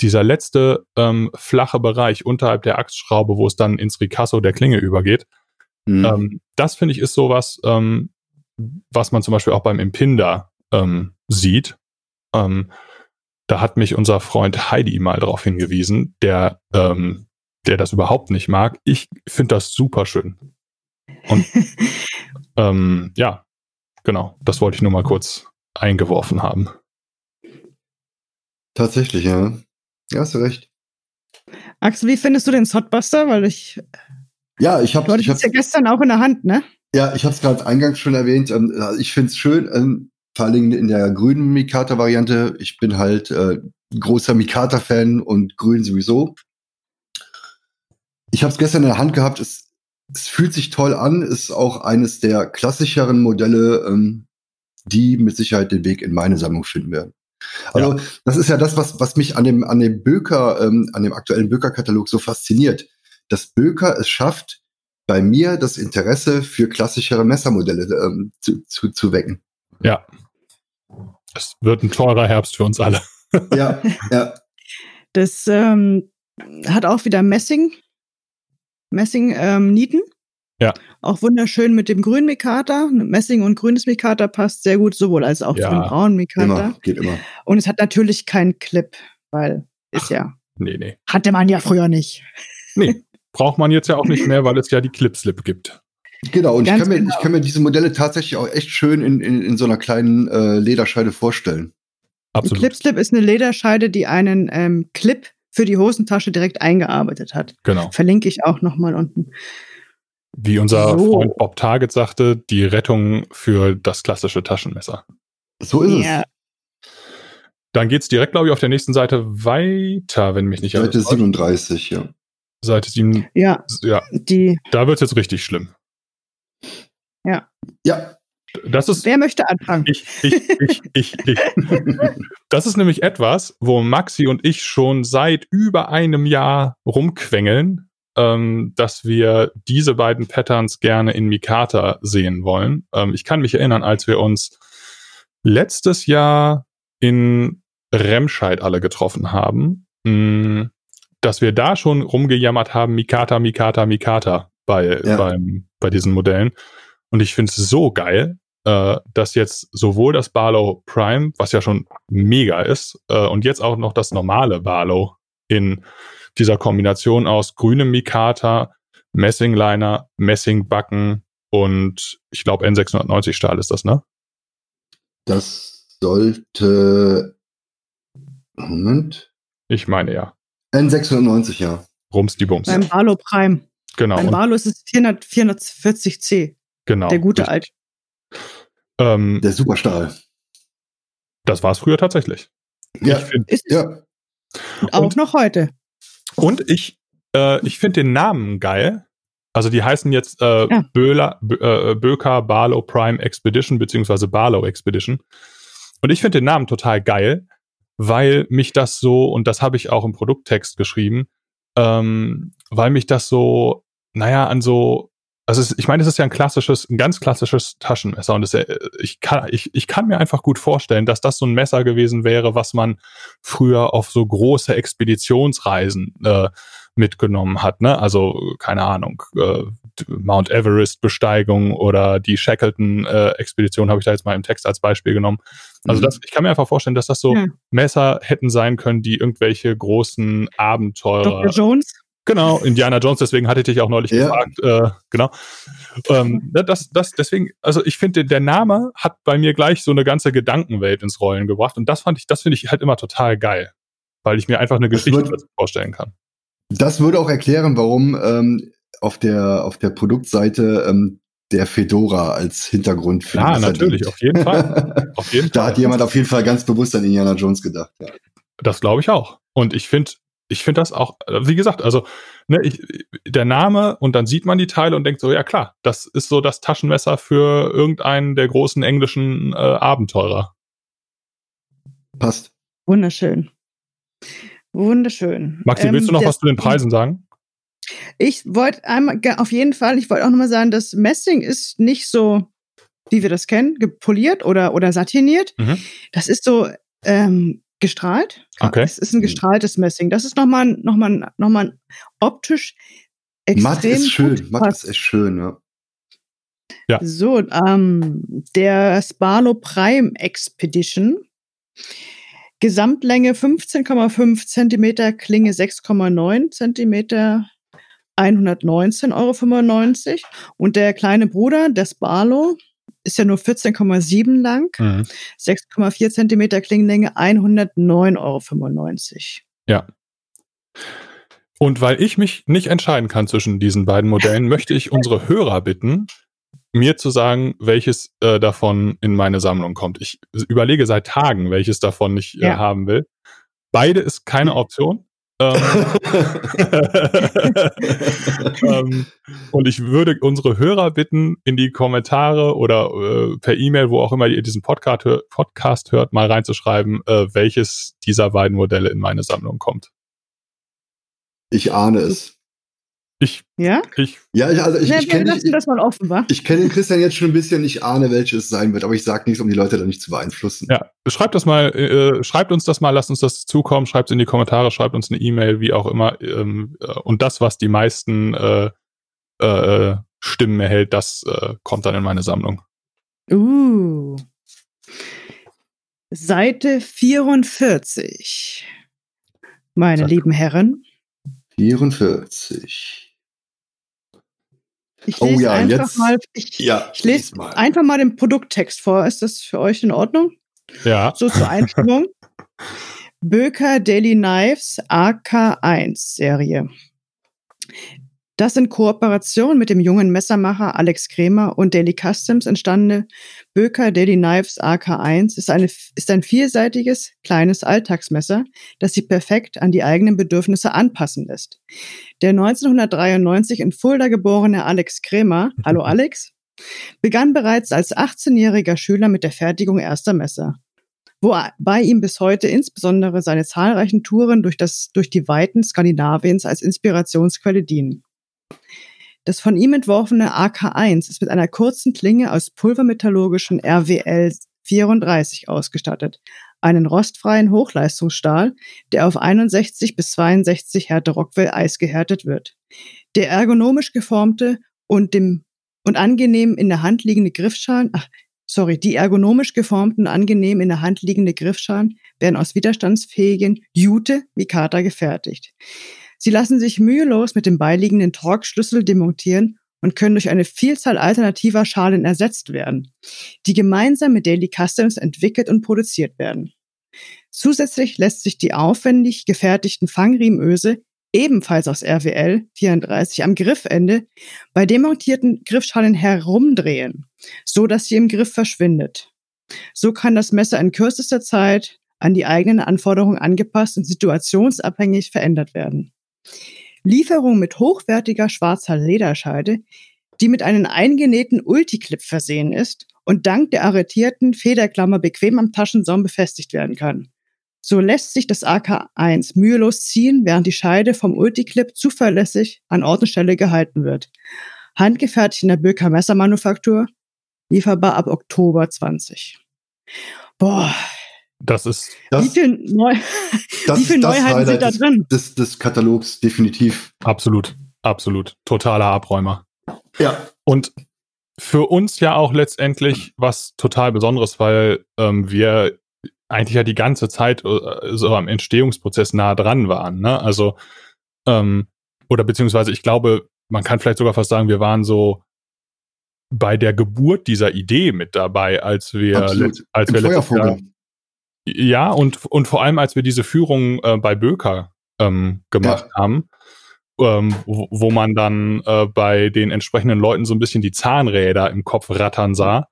dieser letzte ähm, flache Bereich unterhalb der Achsschraube, wo es dann ins Ricasso der Klinge übergeht. Mhm. Ähm, das finde ich ist sowas, ähm, was man zum Beispiel auch beim Impinder ähm, sieht. Ähm, da hat mich unser Freund Heidi mal darauf hingewiesen, der ähm, der das überhaupt nicht mag. Ich finde das super schön. Und ähm, ja, genau, das wollte ich nur mal kurz eingeworfen haben. Tatsächlich, ja. Ja, hast du recht. Axel, wie findest du den Sotbuster? Weil ich Ja, ich habe Du hattest ja gestern auch in der Hand, ne? ja, ich habe es gerade eingangs schon erwähnt. Ähm, ich finde es schön, ähm, vor allen Dingen in der grünen Mikata-Variante. Ich bin halt äh, großer Mikata-Fan und grün sowieso. Ich habe es gestern in der Hand gehabt. Es, es fühlt sich toll an. Ist auch eines der klassischeren Modelle, ähm, die mit Sicherheit den Weg in meine Sammlung finden werden. Also das ist ja das, was, was mich an dem, an dem Böker, ähm, an dem aktuellen Böker-Katalog so fasziniert. Dass Böker es schafft, bei mir das Interesse für klassischere Messermodelle ähm, zu, zu, zu wecken. Ja. Es wird ein teurer Herbst für uns alle. Ja, ja. Das ähm, hat auch wieder Messing, Messing ähm, Nieten. Ja. Auch wunderschön mit dem grünen Mikata. Messing und grünes Mikata passt sehr gut, sowohl als auch Ja. zu dem braunen Mikata. Immer, geht immer. Und es hat natürlich keinen Clip, weil ist ja, Nee, nee. hatte man ja früher nicht. Nee. Braucht man jetzt ja auch nicht mehr, weil es ja die Clip-Slip gibt. Genau, und ich kann, mir, genau. ich kann mir diese Modelle tatsächlich auch echt schön in, in, in so einer kleinen äh, Lederscheide vorstellen. Ein Absolut. Clip-Slip ist eine Lederscheide, die einen ähm, Clip für die Hosentasche direkt eingearbeitet hat. Genau. Verlinke ich auch nochmal unten. Wie unser So. Freund Bob Target sagte, die Rettung für das klassische Taschenmesser. So ist Ja, Dann geht's direkt, glaube ich, auf der nächsten Seite weiter, wenn mich nicht es. Seite alles täuscht. 37, ja. Seite 7. ja, Ja, die. da wird's jetzt richtig schlimm. Ja, Das ist Wer möchte anfangen? ich, ich, ich, ich, ich. Das ist nämlich etwas, wo Maxi und ich schon seit über einem Jahr rumquengeln, ähm, dass wir diese beiden Patterns gerne in Mikata sehen wollen. Ähm, ich kann mich erinnern, als wir uns letztes Jahr in Remscheid alle getroffen haben, mh, dass wir da schon rumgejammert haben, Mikata, Mikata, Mikata bei, Ja. beim, bei diesen Modellen. Und ich finde es so geil, äh, dass jetzt sowohl das Barlow Prime, was ja schon mega ist, äh, und jetzt auch noch das normale Barlow in dieser Kombination aus grünem Mikata, Messingliner, Messingbacken und ich glaube N690 Stahl ist das, ne? das sollte. Moment. Ich meine ja. N690, ja. Rums die Bums. Beim Barlow Prime. Genau. Beim Barlow ist es 400, 440C. Genau. Der gute alte. Ähm, Der Superstahl. das war es früher tatsächlich. Ja, Ich find, Ist ja. auch Und- noch heute. und ich, äh, ich finde den Namen geil. Also die heißen jetzt äh, Ja. Böhler, Bö, äh, Böker Barlow Prime Expedition beziehungsweise Barlow Expedition. Und ich finde den Namen total geil, weil mich das so, und das habe ich auch im Produkttext geschrieben, ähm, weil mich das so, naja, an so, also es, ich meine, es ist ja ein klassisches, ein ganz klassisches Taschenmesser und es, äh, ich, kann, ich, ich kann mir einfach gut vorstellen, dass das so ein Messer gewesen wäre, was man früher auf so große Expeditionsreisen äh, mitgenommen hat, ne? Also, keine Ahnung, äh, Mount Everest Besteigung oder die Shackleton äh, Expedition habe ich da jetzt mal im Text als Beispiel genommen. Also Mhm. das, ich kann mir einfach vorstellen, dass das so Ja. Messer hätten sein können, die irgendwelche großen Abenteurer. Dr. Jones. Genau, Indiana Jones, deswegen hatte ich dich auch neulich Ja. gefragt. Äh, genau. Ähm, ne, das, das, deswegen, also ich finde, der Name hat bei mir gleich so eine ganze Gedankenwelt ins Rollen gebracht. Und das fand ich, das finde ich halt immer total geil. Weil ich mir einfach eine Geschichte wird- dazu vorstellen kann. Das würde auch erklären, warum ähm, auf, der, auf der Produktseite ähm, der Fedora als Hintergrund für Ja, natürlich, auf jeden Fall. Auf jeden Da Fall. hat jemand auf jeden Fall ganz bewusst an Indiana Jones gedacht. Ja. Das glaube ich auch. Und ich finde, ich finde das auch, äh, wie gesagt, also ne, ich, der Name und dann sieht man die Teile und denkt so, ja klar, das ist so das Taschenmesser für irgendeinen der großen englischen äh, Abenteurer. Passt. Wunderschön. Wunderschön. Maxi, willst du Ähm, noch was zu den Preisen sagen? Ich wollte einmal, auf jeden Fall, ich wollte auch nochmal sagen, das Messing ist nicht so, wie wir das kennen, gepoliert oder, oder satiniert. Mhm. Das ist so ähm, gestrahlt. Okay. Es ist ein gestrahltes Messing. Das ist nochmal noch mal, noch mal optisch extrem Matt ist schön. gut Matt ist echt schön, ja. Ja. So, ähm, der Sparlo Prime Expedition. Gesamtlänge 15,5 Zentimeter, Klinge 6,9 Zentimeter, 119,95 Euro. Und der kleine Bruder, der Sparlo, ist ja nur 14,7 lang, Mhm. 6,4 Zentimeter Klingenlänge, 109,95 Euro. Ja. Und weil ich mich nicht entscheiden kann zwischen diesen beiden Modellen, möchte ich unsere Hörer bitten, mir zu sagen, welches äh, davon in meine Sammlung kommt. Ich überlege seit Tagen, welches davon ich äh, ja. haben will. Beide ist keine Option. Ähm, ähm, und ich würde unsere Hörer bitten, in die Kommentare oder äh, per E-Mail, wo auch immer ihr diesen Podcast, hör Podcast hört, mal reinzuschreiben, äh, welches dieser beiden Modelle in meine Sammlung kommt. Ich ahne es. Ich, ja? Ich, ja, also ich, ja, ich kenne das mal offen, wa? Ich kenne den Christian jetzt schon ein bisschen, ich ahne, welches es sein wird, aber ich sage nichts, um die Leute da nicht zu beeinflussen. Ja, schreibt das mal, äh, schreibt uns das mal, lasst uns das zukommen, schreibt es in die Kommentare, schreibt uns eine E-Mail, wie auch immer. Ähm, äh, und das, was die meisten äh, äh, Stimmen erhält, das äh, kommt dann in meine Sammlung. Uh. Seite 44. Meine Zack. lieben Herren. 44. Ich lese oh ja, einfach jetzt, mal, ich, ja, ich lese mal. einfach mal den Produkttext vor. Ist das für euch in Ordnung? Ja. So zur Einstimmung. Böker Daily Knives AK1 Serie. Das in Kooperation mit dem jungen Messermacher Alex Kremer und Daily Customs entstandene Böker Daily Knives AK1 ist, eine, ist ein vielseitiges, kleines Alltagsmesser, das sich perfekt an die eigenen Bedürfnisse anpassen lässt. Der 1993 in Fulda geborene Alex Kremer, hallo Alex, begann bereits als 18-jähriger Schüler mit der Fertigung erster Messer wobei ihm bis heute insbesondere seine zahlreichen Touren durch, das, durch die Weiten Skandinaviens als Inspirationsquelle dienen. Das von ihm entworfene AK1 ist mit einer kurzen Klinge aus pulvermetallurgischen RWL 34 ausgestattet, einen rostfreien Hochleistungsstahl, der auf 61 bis 62 Härte Rockwell Eis gehärtet wird. Der ergonomisch geformte und dem und angenehm in der Hand liegende Griffschalen, ach, sorry, die ergonomisch geformten, angenehm in der Hand liegende Griffschalen werden aus widerstandsfähigen Jute Mikata gefertigt. Sie lassen sich mühelos mit dem beiliegenden Torx-Schlüssel demontieren und können durch eine Vielzahl alternativer Schalen ersetzt werden, die gemeinsam mit Daily Customs entwickelt und produziert werden. Zusätzlich lässt sich die aufwendig gefertigten Fangriemenöse ebenfalls aus RWL 34 am Griffende bei demontierten Griffschalen herumdrehen, so dass sie im Griff verschwindet. So kann das Messer in kürzester Zeit an die eigenen Anforderungen angepasst und situationsabhängig verändert werden. Lieferung mit hochwertiger schwarzer Lederscheide, die mit einem eingenähten Ulticlip versehen ist und dank der arretierten Federklammer bequem am Taschensaum befestigt werden kann. So lässt sich das AK1 mühelos ziehen, während die Scheide vom Ulticlip zuverlässig an Ort und Stelle gehalten wird. Handgefertigt in der Böker Messermanufaktur, lieferbar ab Oktober 20. Boah, das ist. Das, wie viel, Neu das wie viel Neuheiten sind da drin? Des, des Katalogs, definitiv. Absolut, absolut. Totaler Abräumer. Ja. Und für uns ja auch letztendlich was total Besonderes, weil ähm, wir eigentlich ja die ganze Zeit äh, so am Entstehungsprozess nah dran waren. Ne? Also, ähm, oder beziehungsweise ich glaube, man kann vielleicht sogar fast sagen, wir waren so bei der Geburt dieser Idee mit dabei, als wir, Absolut. als Im wir letztes Jahr, ja, und, und vor allem, als wir diese Führung äh, bei Böker ähm, gemacht ja. haben, ähm, wo, wo, man dann äh, bei den entsprechenden Leuten so ein bisschen die Zahnräder im Kopf rattern sah.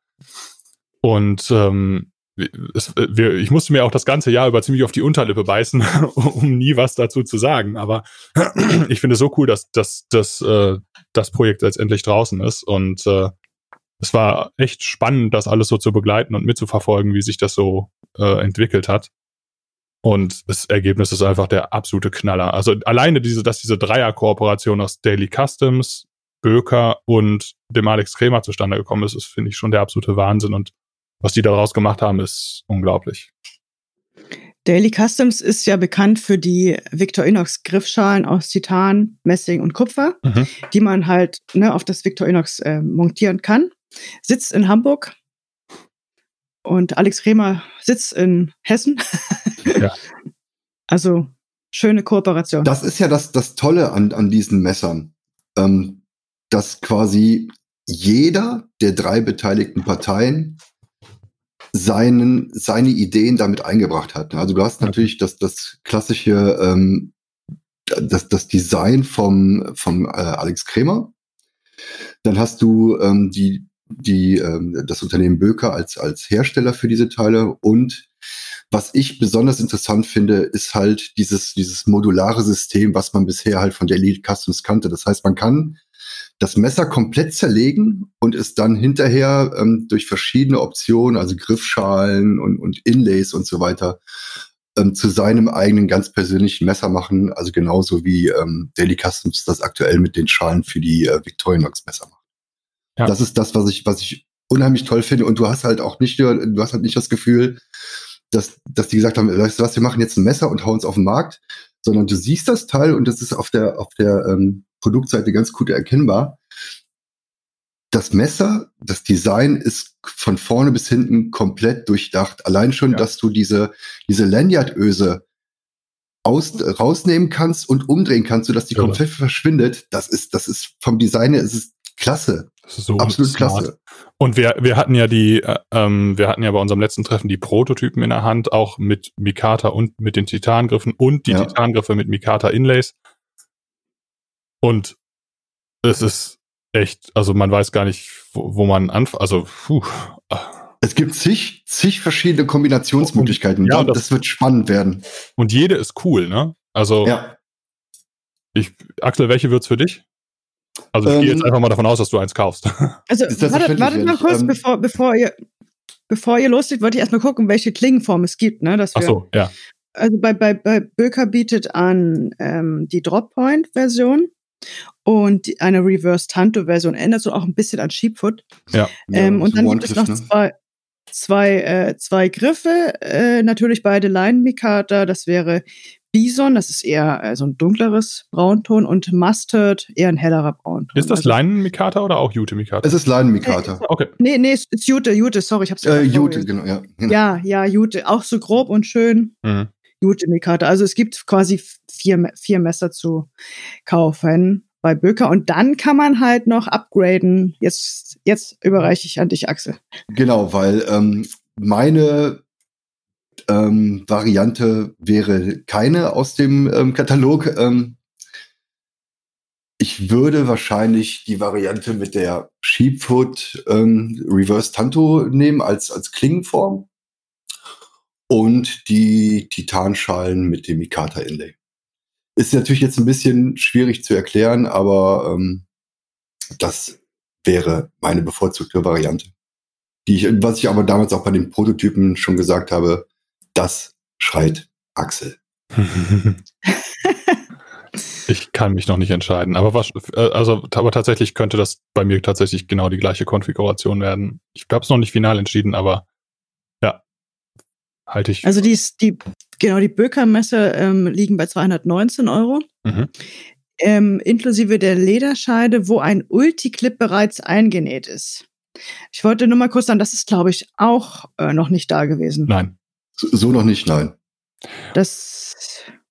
Und ähm, es, wir, ich musste mir auch das ganze Jahr über ziemlich auf die Unterlippe beißen, um nie was dazu zu sagen. Aber ich finde es so cool, dass, dass, dass äh, das Projekt letztendlich draußen ist. Und äh, es war echt spannend, das alles so zu begleiten und mitzuverfolgen, wie sich das so äh, entwickelt hat. Und das Ergebnis ist einfach der absolute Knaller. Also alleine diese, dass diese Dreier-Kooperation aus Daily Customs, Böker und dem Alex Kremer zustande gekommen ist, ist, finde ich, schon der absolute Wahnsinn. Und was die daraus gemacht haben, ist unglaublich. Daily Customs ist ja bekannt für die Victorinox Griffschalen aus Titan, Messing und Kupfer, mhm. die man halt ne, auf das Victorinox äh, montieren kann sitzt in Hamburg und Alex Kremer sitzt in Hessen. Ja. Also schöne Kooperation. Das ist ja das, das Tolle an, an diesen Messern, ähm, dass quasi jeder der drei beteiligten Parteien seinen, seine Ideen damit eingebracht hat. Also du hast natürlich das, das klassische ähm, das, das Design vom, vom äh, Alex Kremer. Dann hast du ähm, die, die, ähm, das Unternehmen Böker als, als Hersteller für diese Teile und was ich besonders interessant finde, ist halt dieses, dieses modulare System, was man bisher halt von der Elite Customs kannte. Das heißt, man kann das Messer komplett zerlegen und es dann hinterher ähm, durch verschiedene Optionen, also Griffschalen und, und Inlays und so weiter, ähm, zu seinem eigenen ganz persönlichen Messer machen. Also genauso wie ähm, Daily Customs das aktuell mit den Schalen für die äh, Victorinox Messer macht. Ja. Das ist das, was ich, was ich unheimlich toll finde. Und du hast halt auch nicht, du hast halt nicht das Gefühl, dass, dass die gesagt haben, weißt du was, wir machen jetzt ein Messer und hauen es auf den Markt, sondern du siehst das Teil und das ist auf der, auf der ähm, Produktseite ganz gut erkennbar. Das Messer, das Design ist von vorne bis hinten komplett durchdacht. Allein schon, ja. dass du diese, diese Lanyardöse aus, rausnehmen kannst und umdrehen kannst, sodass die ja. komplett verschwindet. Das ist, das ist vom Design her, ist es klasse. Das ist so absolut smart. klasse. Und wir, wir hatten ja die, äh, ähm, wir hatten ja bei unserem letzten Treffen die Prototypen in der Hand, auch mit Mikata und mit den Titangriffen und die ja. Titangriffe mit Mikata Inlays. Und es ist echt, also man weiß gar nicht, wo, wo man anfängt. Also, puh. Es gibt zig, zig verschiedene Kombinationsmöglichkeiten. Ja, das, das, wird spannend werden. Und jede ist cool, ne? Also, ja. ich, Axel, welche wird's für dich? Also ich ähm, gehe jetzt ähm, einfach mal davon aus, dass du eins kaufst. Also wartet, wartet mal kurz, ähm, bevor, bevor ihr bevor ihr loslegt, wollte ich erstmal gucken, welche Klingenform es gibt. Ne, dass wir, Ach so, ja. Also bei, bei, bei Böker bietet an ähm, die Droppoint-Version und die, eine Reverse Tanto-Version ändert so auch ein bisschen an Sheepfoot. Ja. Ähm, ja und dann gibt es noch ne? zwei, zwei, äh, zwei Griffe, äh, natürlich beide Line-Mikata. Das wäre Bison, das ist eher äh, so ein dunkleres Braunton und Mustard eher ein hellerer Braunton. Ist das also, Leinen-Mikata oder auch Jute-Mikata? Es ist Leinen-Mikata. Äh, okay. Nee, nee, es ist Jute, Jute, sorry, ich hab's äh, Jute, genau, ja. Ja, ja, Jute, auch so grob und schön. Mhm. Jute-Mikata. Also es gibt quasi vier, vier Messer zu kaufen bei Böker und dann kann man halt noch upgraden. Jetzt, jetzt überreiche ich an dich, Axel. Genau, weil ähm, meine ähm, Variante wäre keine aus dem ähm, Katalog. Ähm, ich würde wahrscheinlich die Variante mit der Sheepfoot ähm, Reverse Tanto nehmen als, als Klingenform und die Titanschalen mit dem Mikata Inlay. Ist natürlich jetzt ein bisschen schwierig zu erklären, aber ähm, das wäre meine bevorzugte Variante. Die ich, was ich aber damals auch bei den Prototypen schon gesagt habe, das schreit Axel. ich kann mich noch nicht entscheiden. Aber was, äh, also, aber tatsächlich könnte das bei mir tatsächlich genau die gleiche Konfiguration werden. Ich habe es noch nicht final entschieden, aber ja, halte ich. Also die, die genau die Böker-Messe ähm, liegen bei 219 Euro. Mhm. Ähm, inklusive der Lederscheide, wo ein Ulti-Clip bereits eingenäht ist. Ich wollte nur mal kurz sagen, das ist, glaube ich, auch äh, noch nicht da gewesen. Nein, so noch nicht, nein. Das.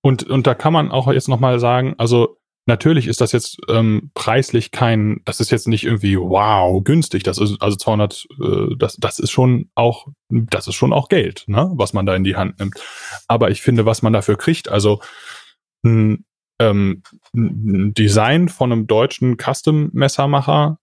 Und, und da kann man auch jetzt nochmal sagen, also natürlich ist das jetzt ähm, preislich kein, das ist jetzt nicht irgendwie wow günstig. Das ist also 200, äh, das, das ist schon auch, das ist schon auch Geld, ne, was man da in die Hand nimmt. Aber ich finde, was man dafür kriegt, also ein, ähm, ein Design von einem deutschen Custom-Messermacher,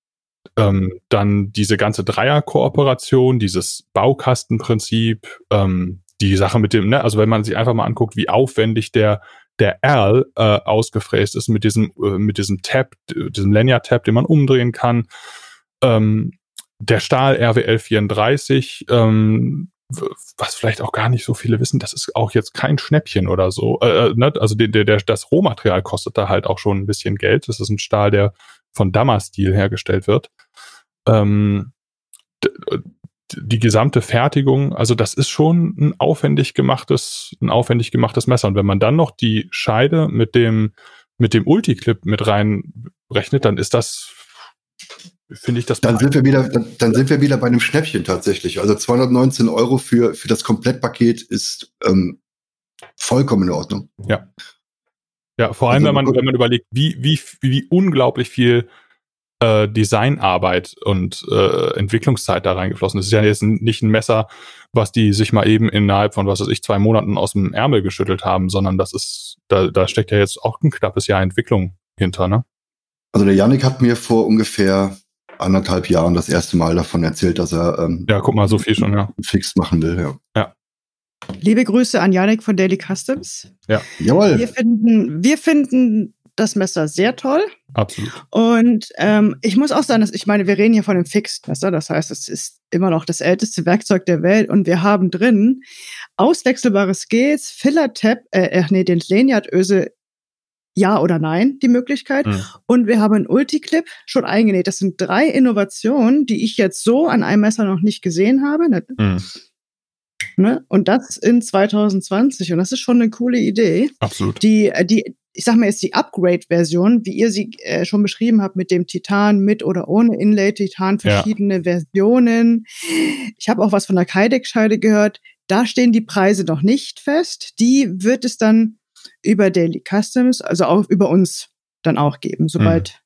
ähm, dann diese ganze Dreier-Kooperation, dieses Baukastenprinzip, ähm, die Sache mit dem, ne, also wenn man sich einfach mal anguckt, wie aufwendig der der Erl äh, ausgefräst ist mit diesem äh, mit diesem Tab, diesem Lanyard Tab, den man umdrehen kann. Ähm, der Stahl RWL 34, ähm, was vielleicht auch gar nicht so viele wissen, das ist auch jetzt kein Schnäppchen oder so. Äh, äh ne? Also der, der, das Rohmaterial kostet da halt auch schon ein bisschen Geld. Das ist ein Stahl, der von Damastil hergestellt wird. Ähm, die gesamte Fertigung, also das ist schon ein aufwendig gemachtes, ein aufwendig gemachtes Messer. Und wenn man dann noch die Scheide mit dem, mit dem Ulti-Clip mit reinrechnet, dann ist das, finde ich das. Dann sind wir wieder, dann, dann, sind wir wieder bei einem Schnäppchen tatsächlich. Also 219 Euro für, für das Komplettpaket ist ähm, vollkommen in Ordnung. Ja. Ja, vor allem, also, wenn man, wenn man überlegt, wie, wie, wie unglaublich viel äh, Designarbeit und äh, Entwicklungszeit da reingeflossen. Das ist ja jetzt nicht ein Messer, was die sich mal eben innerhalb von, was weiß ich, zwei Monaten aus dem Ärmel geschüttelt haben, sondern das ist, da, da steckt ja jetzt auch ein knappes Jahr Entwicklung hinter, ne? Also der Yannick hat mir vor ungefähr anderthalb Jahren das erste Mal davon erzählt, dass er ähm, ja, guck mal, so viel schon, ja. fix machen will, ja. Ja. Liebe Grüße an Yannick von Daily Customs. Ja. Jawohl. Wir finden, wir finden das Messer sehr toll. Absolut. Und ähm, ich muss auch sagen, dass ich meine, wir reden hier von einem Fixed-Messer. Das heißt, es ist immer noch das älteste Werkzeug der Welt und wir haben drin auswechselbare Scales, Filler-Tab, äh, äh, nee, den Lanyard-Öse ja oder nein, die Möglichkeit. Mhm. Und wir haben einen Ulti-Clip schon eingenäht. Das sind drei Innovationen, die ich jetzt so an einem Messer noch nicht gesehen habe. Ne? Mhm. Ne? Und das in 2020. Und das ist schon eine coole Idee. Absolut. Die, äh, die, ich sag mal jetzt die Upgrade-Version, wie ihr sie äh, schon beschrieben habt, mit dem Titan mit oder ohne Inlay Titan, Ja. verschiedene Versionen. Ich habe auch was von der Kydex-Scheide gehört. Da stehen die Preise noch nicht fest. Die wird es dann über Daily Customs, also auch über uns dann auch geben. Sobald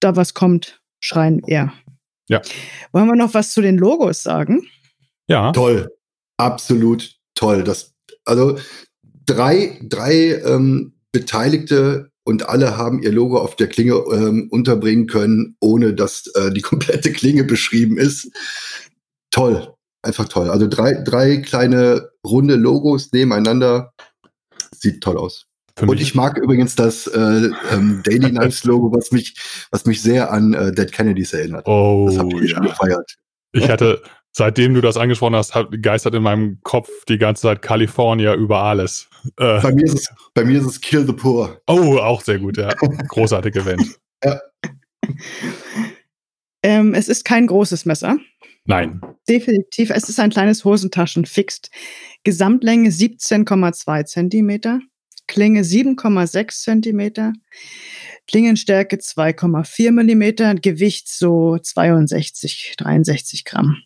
da was kommt, schreien er. Ja. Wollen wir noch was zu den Logos sagen? Ja. Toll. Absolut toll. Das, also drei, drei ähm, Beteiligte und alle haben ihr Logo auf der Klinge ähm, unterbringen können, ohne dass äh, die komplette Klinge beschrieben ist. Toll. Einfach toll. Also drei, drei kleine runde Logos nebeneinander. Sieht toll aus. Und ich mag übrigens das äh, ähm, Daily Knives Logo, was mich, was mich sehr an äh, Dead Kennedys erinnert. Oh, Das habe ich schon ja. gefeiert. Ich hatte, seitdem du das angesprochen hast, hat, geistert in meinem Kopf die ganze Zeit California über alles. Äh, Bei mir ist es, bei mir ist es Kill the Poor. oh, auch sehr gut, ja. Großartig Event. Ähm, es ist kein großes Messer. Nein. Definitiv. Es ist ein kleines Hosentaschen-Fixed. Gesamtlänge 17,2 Zentimeter. Klinge 7,6 Zentimeter. Klingenstärke 2,4 Millimeter. Gewicht so 62, 63 Gramm.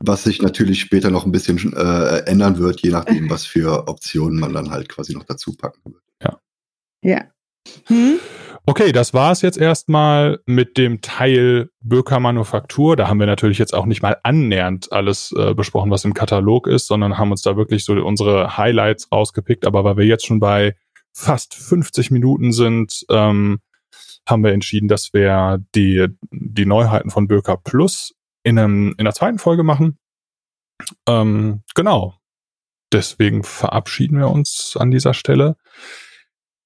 Was sich natürlich später noch ein bisschen äh, ändern wird, je nachdem, was für Optionen man dann halt quasi noch dazu packen wird. Ja. Hm? Okay, das war es jetzt erstmal mit dem Teil Böker Manufaktur. Da haben wir natürlich jetzt auch nicht mal annähernd alles äh, besprochen, was im Katalog ist, sondern haben uns da wirklich so unsere Highlights rausgepickt. Aber weil wir jetzt schon bei fast 50 Minuten sind, ähm, haben wir entschieden, dass wir die, die Neuheiten von Böker Plus in, einem, in der zweiten Folge machen. Ähm, genau. Deswegen verabschieden wir uns an dieser Stelle.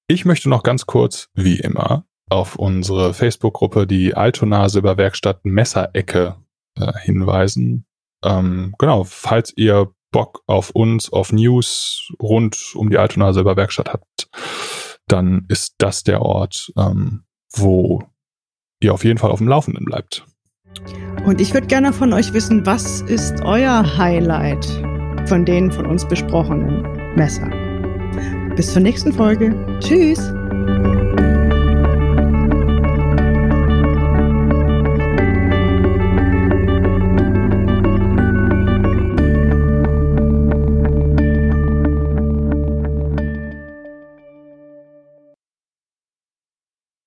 Ich möchte noch ganz kurz, wie immer, auf unsere Facebook-Gruppe, die Altona Silberwerkstatt Messerecke, äh, hinweisen. Ähm, genau, falls ihr Bock auf uns, auf News rund um die Altona Silberwerkstatt habt, dann ist das der Ort, ähm, wo ihr auf jeden Fall auf dem Laufenden bleibt. Und ich würde gerne von euch wissen, was ist euer Highlight von den von uns besprochenen Messern? Bis zur nächsten Folge. Tschüss.